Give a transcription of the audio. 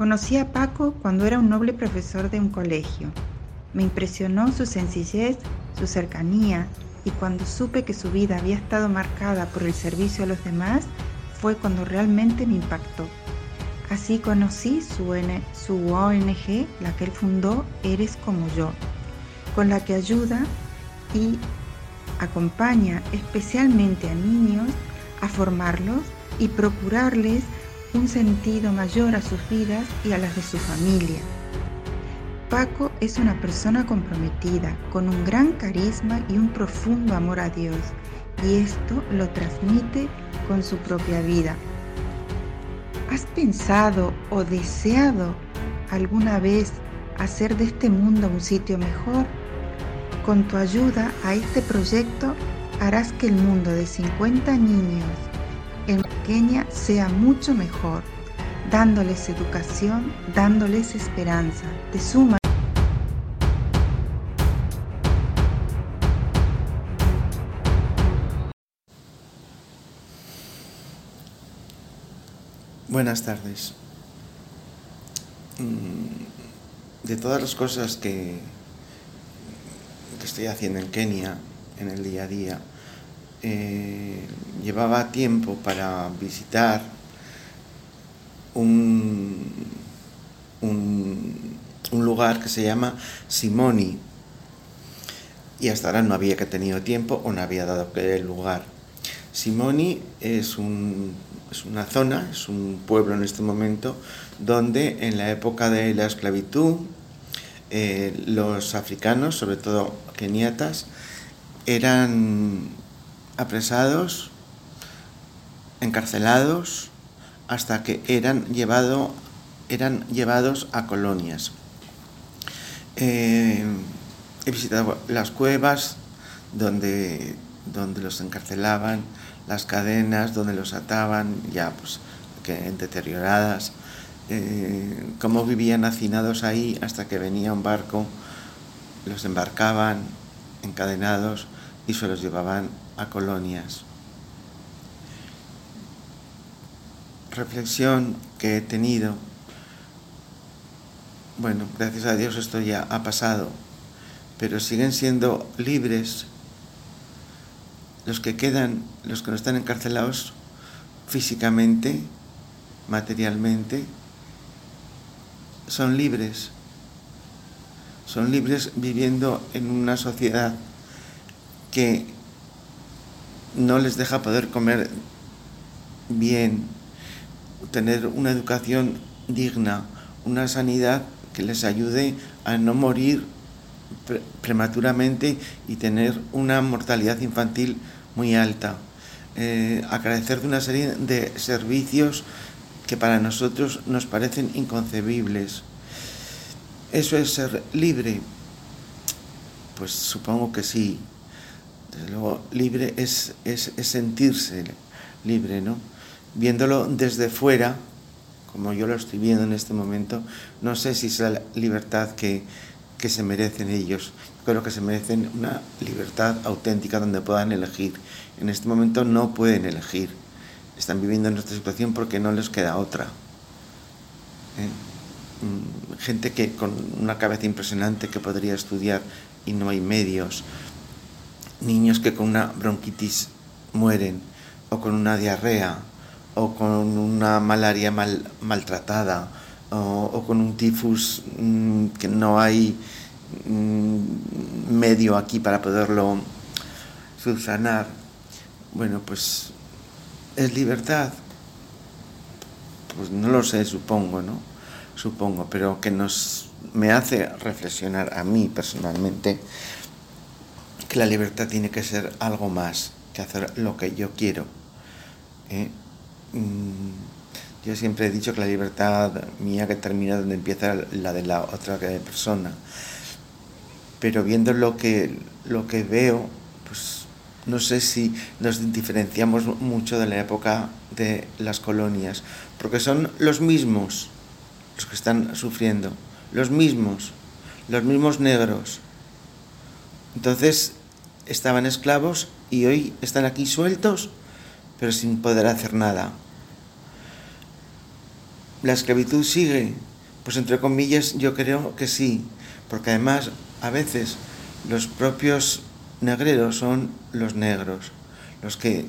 Conocí a Paco cuando era un noble profesor de un colegio. Me impresionó su sencillez, su cercanía, y cuando supe que su vida había estado marcada por el servicio a los demás, fue cuando realmente me impactó. Así conocí su, ONG, la que él fundó, Eres como yo, con la que ayuda y acompaña especialmente a niños a formarlos y procurarles un sentido mayor a sus vidas y a las de su familia. Paco es una persona comprometida, con un gran carisma y un profundo amor a Dios, y esto lo transmite con su propia vida. ¿Has pensado o deseado alguna vez hacer de este mundo un sitio mejor? Con tu ayuda a este proyecto harás que el mundo de 50 niños en Kenia sea mucho mejor, dándoles educación, dándoles esperanza. De suma Buenas tardes. Mm, de todas las cosas que, que estoy haciendo en Kenia en el día a día, eh, llevaba tiempo para visitar un, un, lugar que se llama Simoni. Y hasta ahora no había que tenido tiempo o no había dado que el lugar. Simoni es, un, es una zona, es un pueblo en este momento, donde en la época de la esclavitud eh, los africanos, sobre todo keniatas, eran apresados, encarcelados, hasta que eran, llevado, eran llevados a colonias. Eh, he visitado las cuevas donde, donde los encarcelaban, las cadenas donde los ataban, ya pues que deterioradas, eh, cómo vivían hacinados ahí hasta que venía un barco, los embarcaban encadenados y se los llevaban a colonias. Reflexión que he tenido. Bueno, gracias a Dios esto ya ha pasado, pero siguen siendo libres los que quedan, los que no están encarcelados físicamente, materialmente, son libres. Son libres viviendo en una sociedad que no les deja poder comer bien, tener una educación digna, una sanidad que les ayude a no morir prematuramente y tener una mortalidad infantil muy alta. Eh, de una serie de servicios que para nosotros nos parecen inconcebibles. ¿Eso es ser libre? Pues supongo que sí. Desde luego, libre es, es, sentirse libre, ¿no? Viéndolo desde fuera, como yo lo estoy viendo en este momento, no sé si es la libertad que, que se merecen ellos. creo que se merecen una libertad auténtica donde puedan elegir. En este momento no pueden elegir. Están viviendo en esta situación porque no les queda otra. ¿Eh? Mm, gente que con una cabeza impresionante que podría estudiar y no hay medios niños que con una bronquitis mueren, o con una diarrea, o con una malaria mal, maltratada, o, con un tifus mm, que no hay mm, medio aquí para poderlo subsanar. Bueno, pues es libertad. Pues no lo sé, supongo, ¿no? Supongo, pero que nos me hace reflexionar a mí personalmente que la libertad tiene que ser algo más que hacer lo que yo quiero. ¿eh? Mm, yo siempre he dicho que la libertad mía que termina donde empieza la de la otra persona. Pero viendo lo que, lo que veo, pues no sé si nos diferenciamos mucho de la época de las colonias, porque son los mismos los que están sufriendo, los mismos, los mismos negros. Entonces, estaban esclavos y hoy están aquí sueltos, pero sin poder hacer nada. La esclavitud sigue Pues entre comillas yo creo que sí, porque además a veces los propios negreros son los negros, los que